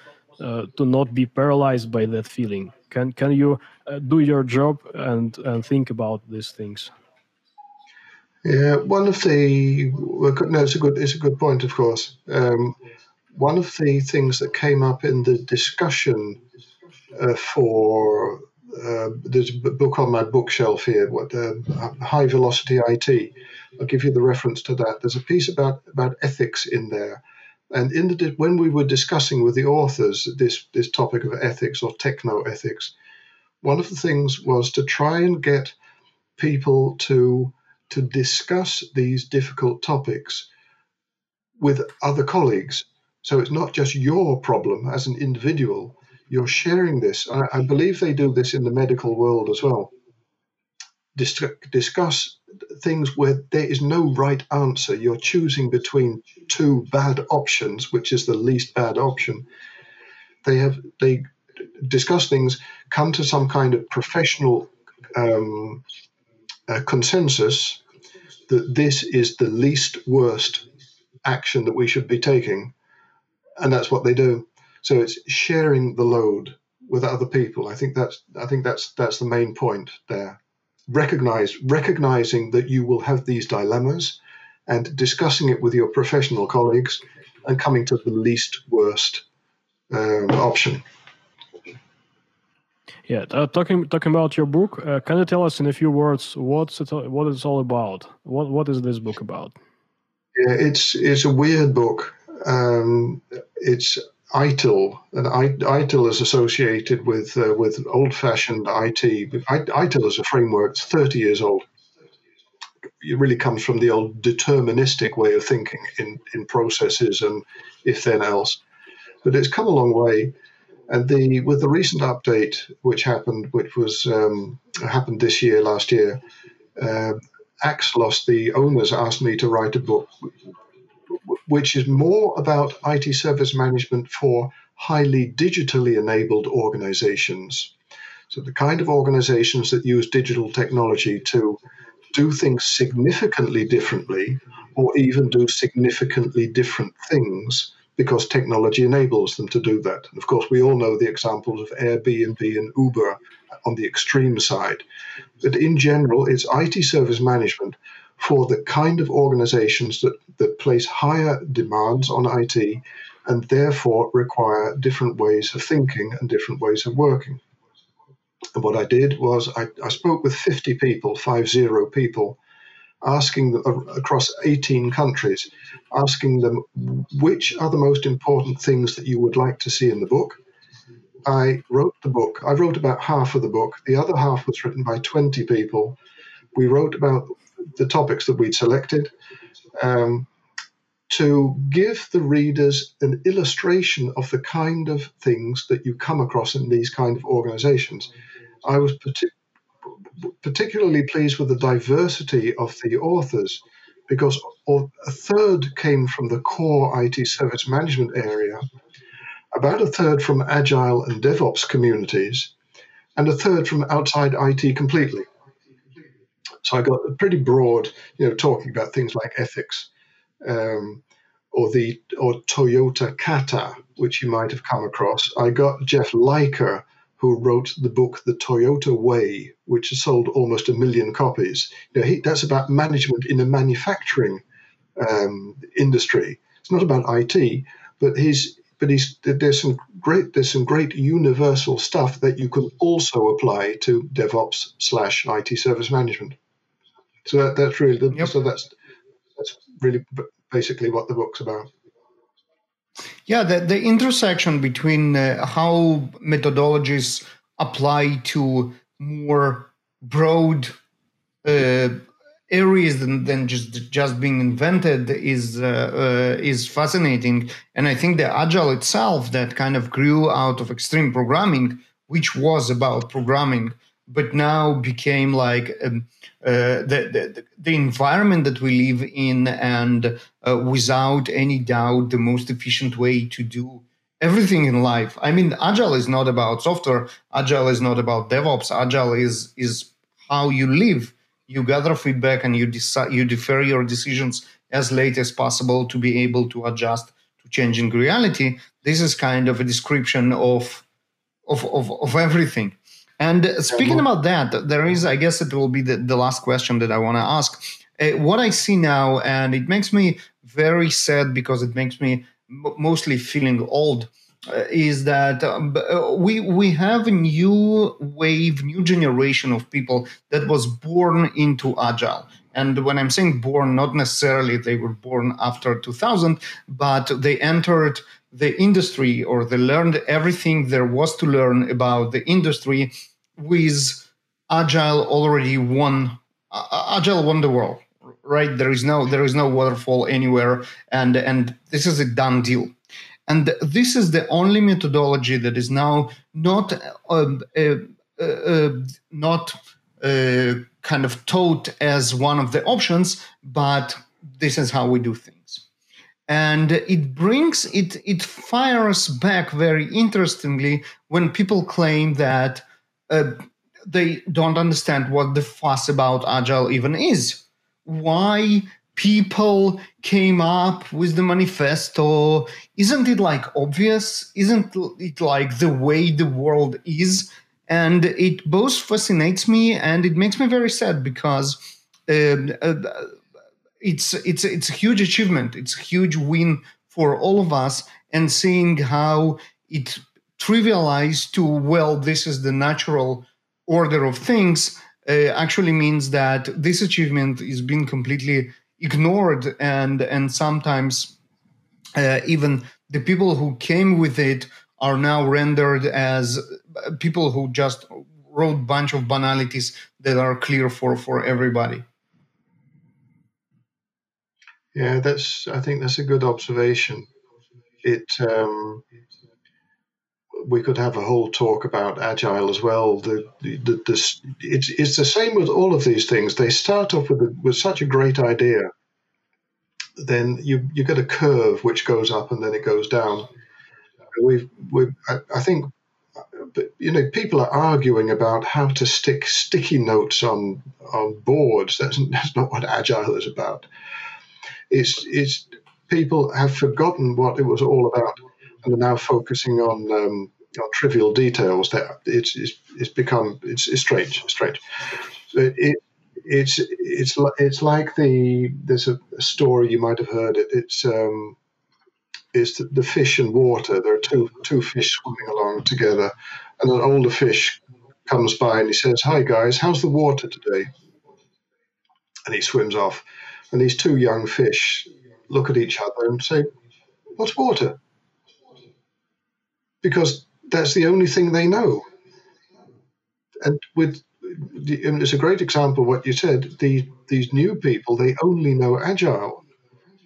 Speaker 1: to not be paralyzed by that feeling? Can can you uh, do your job and and think about these things?
Speaker 2: Yeah, one of the no, it's a good it's a good point, of course. Um, one of the things that came up in the discussion uh, for uh, there's a book on my bookshelf here, what uh, High Velocity IT. I'll give you the reference to that. There's a piece about about ethics in there, and in the when we were discussing with the authors this this topic of ethics or techno ethics, one of the things was to try and get people to to discuss these difficult topics with other colleagues. So it's not just your problem as an individual, you're sharing this. I, I believe they do this in the medical world as well. Dis- discuss things where there is no right answer. You're choosing between two bad options, which is the least bad option. They have they discuss things, come to some kind of professional um, uh, consensus that this is the least worst action that we should be taking, and that's what they do. So it's sharing the load with other people. I think that's I think that's that's the main point there. Recognize recognizing that you will have these dilemmas and discussing it with your professional colleagues and coming to the least worst um, option.
Speaker 1: Yeah, uh, talking talking about your book, uh, can you tell us in a few words what's it, what it's all about? What what is this book about?
Speaker 2: Yeah, it's it's a weird book. Um, it's ITIL, and ITIL is associated with uh, with old-fashioned IT. ITIL is a framework; it's 30 years old. It really comes from the old deterministic way of thinking in in processes and if then else. But it's come a long way, and the with the recent update which happened, which was um, happened this year, last year, uh, Axelos, the owners, asked me to write a book which is more about IT service management for highly digitally enabled organizations. So, the kind of organizations that use digital technology to do things significantly differently or even do significantly different things because technology enables them to do that. And of course, we all know the examples of Airbnb and Uber on the extreme side. But in general, it's IT service management for the kind of organizations that, that place higher demands on IT and therefore require different ways of thinking and different ways of working. And what I did was I, I spoke with 50 people, five zero people, asking them, across 18 countries, asking them which are the most important things that you would like to see in the book. I wrote the book. I wrote about half of the book. The other half was written by 20 people. We wrote about the topics that we'd selected um, to give the readers an illustration of the kind of things that you come across in these kind of organizations. I was partic- particularly pleased with the diversity of the authors because a third came from the core IT service management area, about a third from agile and DevOps communities, and a third from outside IT completely. So I got a pretty broad, you know, talking about things like ethics, um, or the or Toyota Kata, which you might have come across. I got Jeff Liker, who wrote the book The Toyota Way, which has sold almost a million copies. You know, he, that's about management in the manufacturing um, industry. It's not about IT, but he's but he's, there's some great there's some great universal stuff that you can also apply to DevOps slash IT service management. So that, that's really the, yep. so that's that's really basically what the book's about.
Speaker 3: Yeah, the, the intersection between uh, how methodologies apply to more broad uh, areas than, than just just being invented is uh, uh, is fascinating, and I think the agile itself that kind of grew out of extreme programming, which was about programming, but now became like um, uh, the, the, the environment that we live in, and uh, without any doubt, the most efficient way to do everything in life. I mean, agile is not about software. Agile is not about DevOps. Agile is is how you live. You gather feedback and you decide you defer your decisions as late as possible to be able to adjust to changing reality. This is kind of a description of of of, of everything. And speaking about that, there is, I guess, it will be the, the last question that I want to ask. Uh, what I see now, and it makes me very sad because it makes me m- mostly feeling old uh, is that um, uh, we we have a new wave, new generation of people that was born into agile. And when I'm saying born, not necessarily they were born after 2000, but they entered the industry or they learned everything there was to learn about the industry with agile already won uh, agile won the world right there is no there is no waterfall anywhere and and this is a done deal and this is the only methodology that is now not uh, uh, uh, not uh, kind of taught as one of the options, but this is how we do things. And it brings it it fires back very interestingly when people claim that uh, they don't understand what the fuss about agile even is. Why people came up with the manifesto? Isn't it like obvious? Isn't it like the way the world is? And it both fascinates me and it makes me very sad because um, uh, it's it's it's a huge achievement. It's a huge win for all of us and seeing how it trivialized to well this is the natural order of things uh, actually means that this achievement is being completely ignored and and sometimes uh, even the people who came with it are now rendered as people who just wrote bunch of banalities that are clear for for everybody.
Speaker 2: Yeah that's i think that's a good observation. It um, we could have a whole talk about agile as well. The, the, the, it's, it's the same with all of these things. They start off with, a, with such a great idea, then you, you get a curve which goes up and then it goes down. We've, we I, I think, you know, people are arguing about how to stick sticky notes on on boards. That's, that's not what agile is about. It's, it's people have forgotten what it was all about and are now focusing on, um, trivial details. That it's, it's, it's become it's, it's strange, strange. It, it, it's it's it's like the there's a, a, story you might have heard. It, it's um, it's the, the fish and water. There are two two fish swimming along together, and an older fish comes by and he says, "Hi guys, how's the water today?" And he swims off, and these two young fish look at each other and say, "What's water?" Because that's the only thing they know. And with and it's a great example of what you said. The, these new people, they only know agile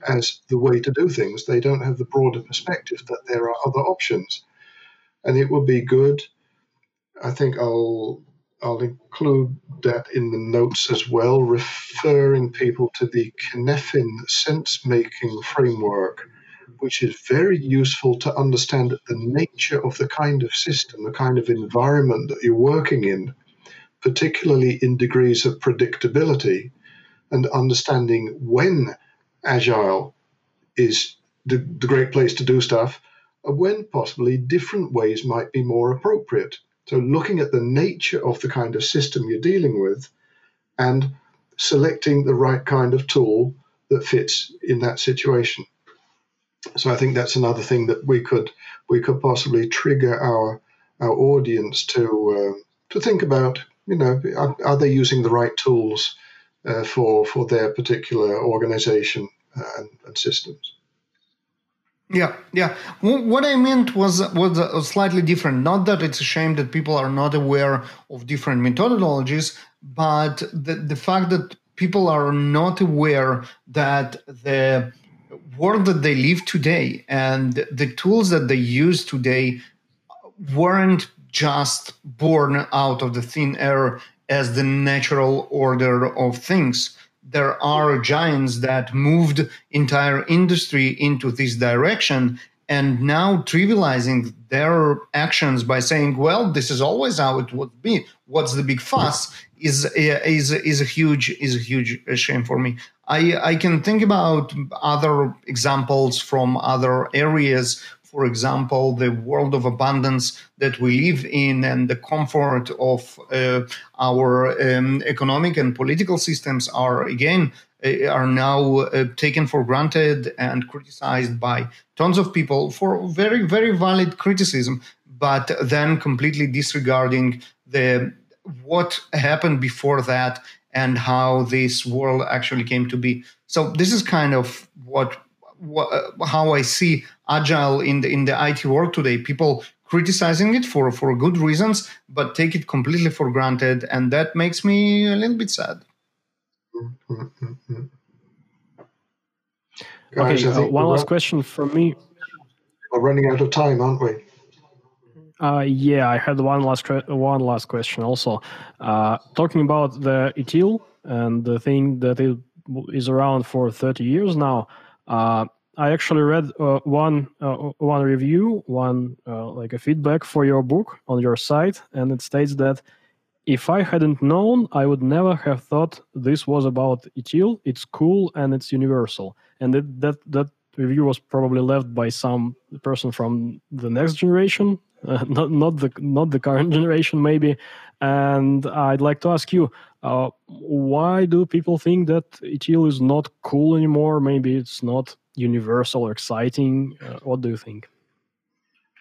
Speaker 2: as the way to do things. They don't have the broader perspective that there are other options. And it would be good. I think I'll I'll include that in the notes as well, referring people to the Cynefin sense making framework which is very useful to understand the nature of the kind of system, the kind of environment that you're working in, particularly in degrees of predictability, and understanding when agile is the, the great place to do stuff, and when possibly different ways might be more appropriate. So, looking at the nature of the kind of system you're dealing with and selecting the right kind of tool that fits in that situation. So I think that's another thing that we could we could possibly trigger our our audience to uh, to think about. You know, are, are, they using the right tools uh, for for their particular organization uh, and, and, systems?
Speaker 3: Yeah, yeah. What I meant was was slightly different. Not that it's a shame that people are not aware of different methodologies, but the the fact that people are not aware that the world that they live today and the tools that they use today weren't just born out of the thin air as the natural order of things there are giants that moved entire industry into this direction and now trivializing their actions by saying, "Well, this is always how it would be. What's the big fuss?" is is is a huge is a huge shame for me. I I can think about other examples from other areas. For example, the world of abundance that we live in and the comfort of uh, our um, economic and political systems are again uh, are now uh, taken for granted and criticized by tons of people for very very valid criticism but then completely disregarding the what happened before that and how this world actually came to be so this is kind of what, what uh, how i see agile in the in the it world today people criticizing it for for good reasons but take it completely for granted and that makes me a little bit sad
Speaker 1: Guys, okay, uh, one last question from me.
Speaker 2: We're running out of time, aren't we?
Speaker 1: Uh, yeah, I had one last one last question also. Uh, talking about the ITIL and the thing that it is around for 30 years now. Uh, I actually read uh, one uh, one review, one uh, like a feedback for your book on your site, and it states that if I hadn't known, I would never have thought this was about ITIL. It's cool and it's universal. And that, that review was probably left by some person from the next generation, [LAUGHS] not not the not the current [LAUGHS] generation maybe. And I'd like to ask you, uh, why do people think that ITIL is not cool anymore? Maybe it's not universal or exciting. Uh, what do you think?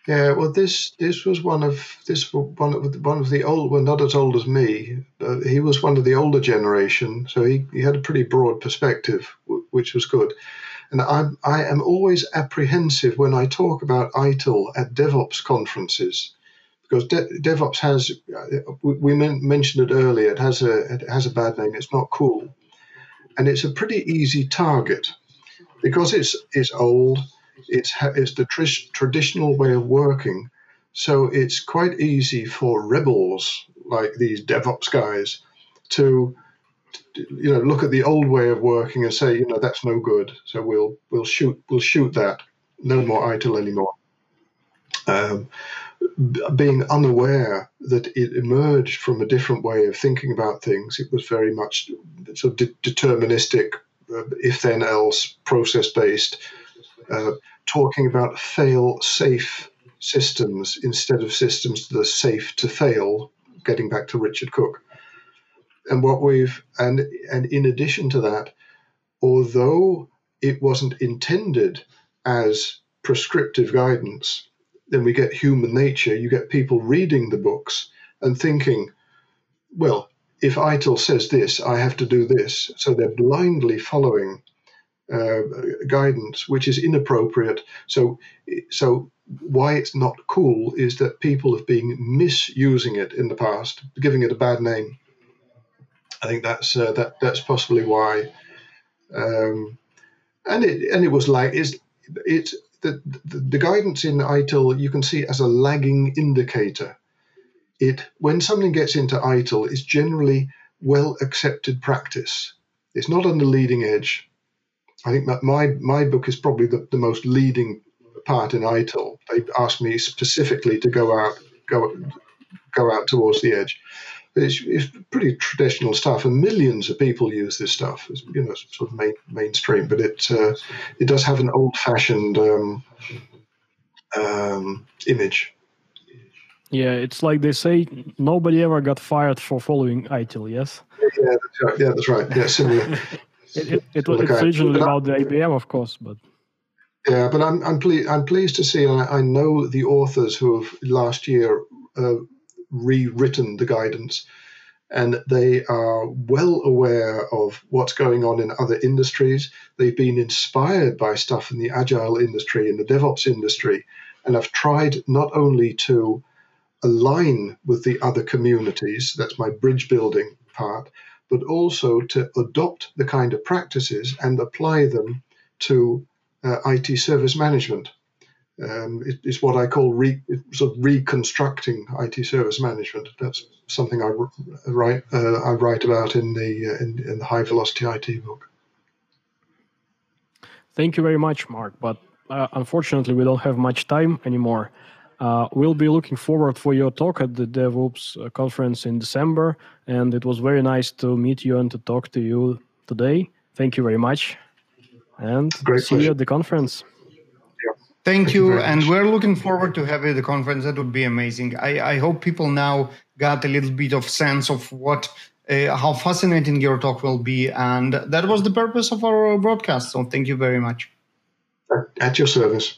Speaker 2: Yeah, well, this this was one of this one of one of the old, well, not as old as me. But he was one of the older generation, so he, he had a pretty broad perspective, which was good. And I I am always apprehensive when I talk about ITIL at DevOps conferences, because De- DevOps has we mentioned it earlier. It has a it has a bad name. It's not cool, and it's a pretty easy target because it's it's old it's it's the tr- traditional way of working, so it's quite easy for rebels like these DevOps guys to you know look at the old way of working and say you know that's no good. So we'll we'll shoot we'll shoot that. No more ITIL anymore. Um, being unaware that it emerged from a different way of thinking about things it was very much sort of de- deterministic uh, if then else process based uh, talking about fail safe systems instead of systems that are safe to fail, getting back to Richard Cook. And what we've and and in addition to that, although it wasn't intended as prescriptive guidance, then we get human nature. You get people reading the books and thinking, well, if ITIL says this, I have to do this. So they're blindly following uh, guidance, which is inappropriate. So, so why it's not cool is that people have been misusing it in the past, giving it a bad name. I think that's uh, that that's possibly why. Um, and it and it was like it's it's the, the, the guidance in ITIL you can see as a lagging indicator. It when something gets into ITIL, it's generally well accepted practice. It's not on the leading edge I think that my my book is probably the, the most leading part in ITIL. They asked me specifically to go out go go out towards the edge. It's, it's pretty traditional stuff, and millions of people use this stuff. It's, you know, sort of main, mainstream, but it uh, it does have an old-fashioned um, um, image.
Speaker 1: Yeah, it's like they say, nobody ever got fired for following ITIL. Yes.
Speaker 2: Yeah, that's right. Yeah, that's right. Yeah, similar. [LAUGHS]
Speaker 1: It, it, it, it's originally about the IBM, of course, but
Speaker 2: yeah, but I'm I'm, ple- I'm pleased to see. I, I know the authors who have last year uh, rewritten the guidance, and they are well aware of what's going on in other industries. They've been inspired by stuff in the agile industry, in the DevOps industry, and have tried not only to align with the other communities. That's my bridge building part but also to adopt the kind of practices and apply them to uh, IT service management. Um, it, it's what I call re, sort of reconstructing IT service management. That's something I write uh, I write about in the uh, in, in, the High Velocity IT book.
Speaker 1: Thank you very much, Mark. But uh, unfortunately, we don't have much time anymore. Uh, we'll be looking forward for your talk at the DevOps uh, conference in December, and it was very nice to meet you and to talk to you today. Thank you very much, and Great see pleasure. you at the conference.
Speaker 3: Thank, Thank you, you and much. we're looking forward to having the conference. That would be amazing. I, I hope people now got a little bit of sense of what uh, how fascinating your talk will be. And that was the purpose of our broadcast. So thank you very much.
Speaker 2: At your service.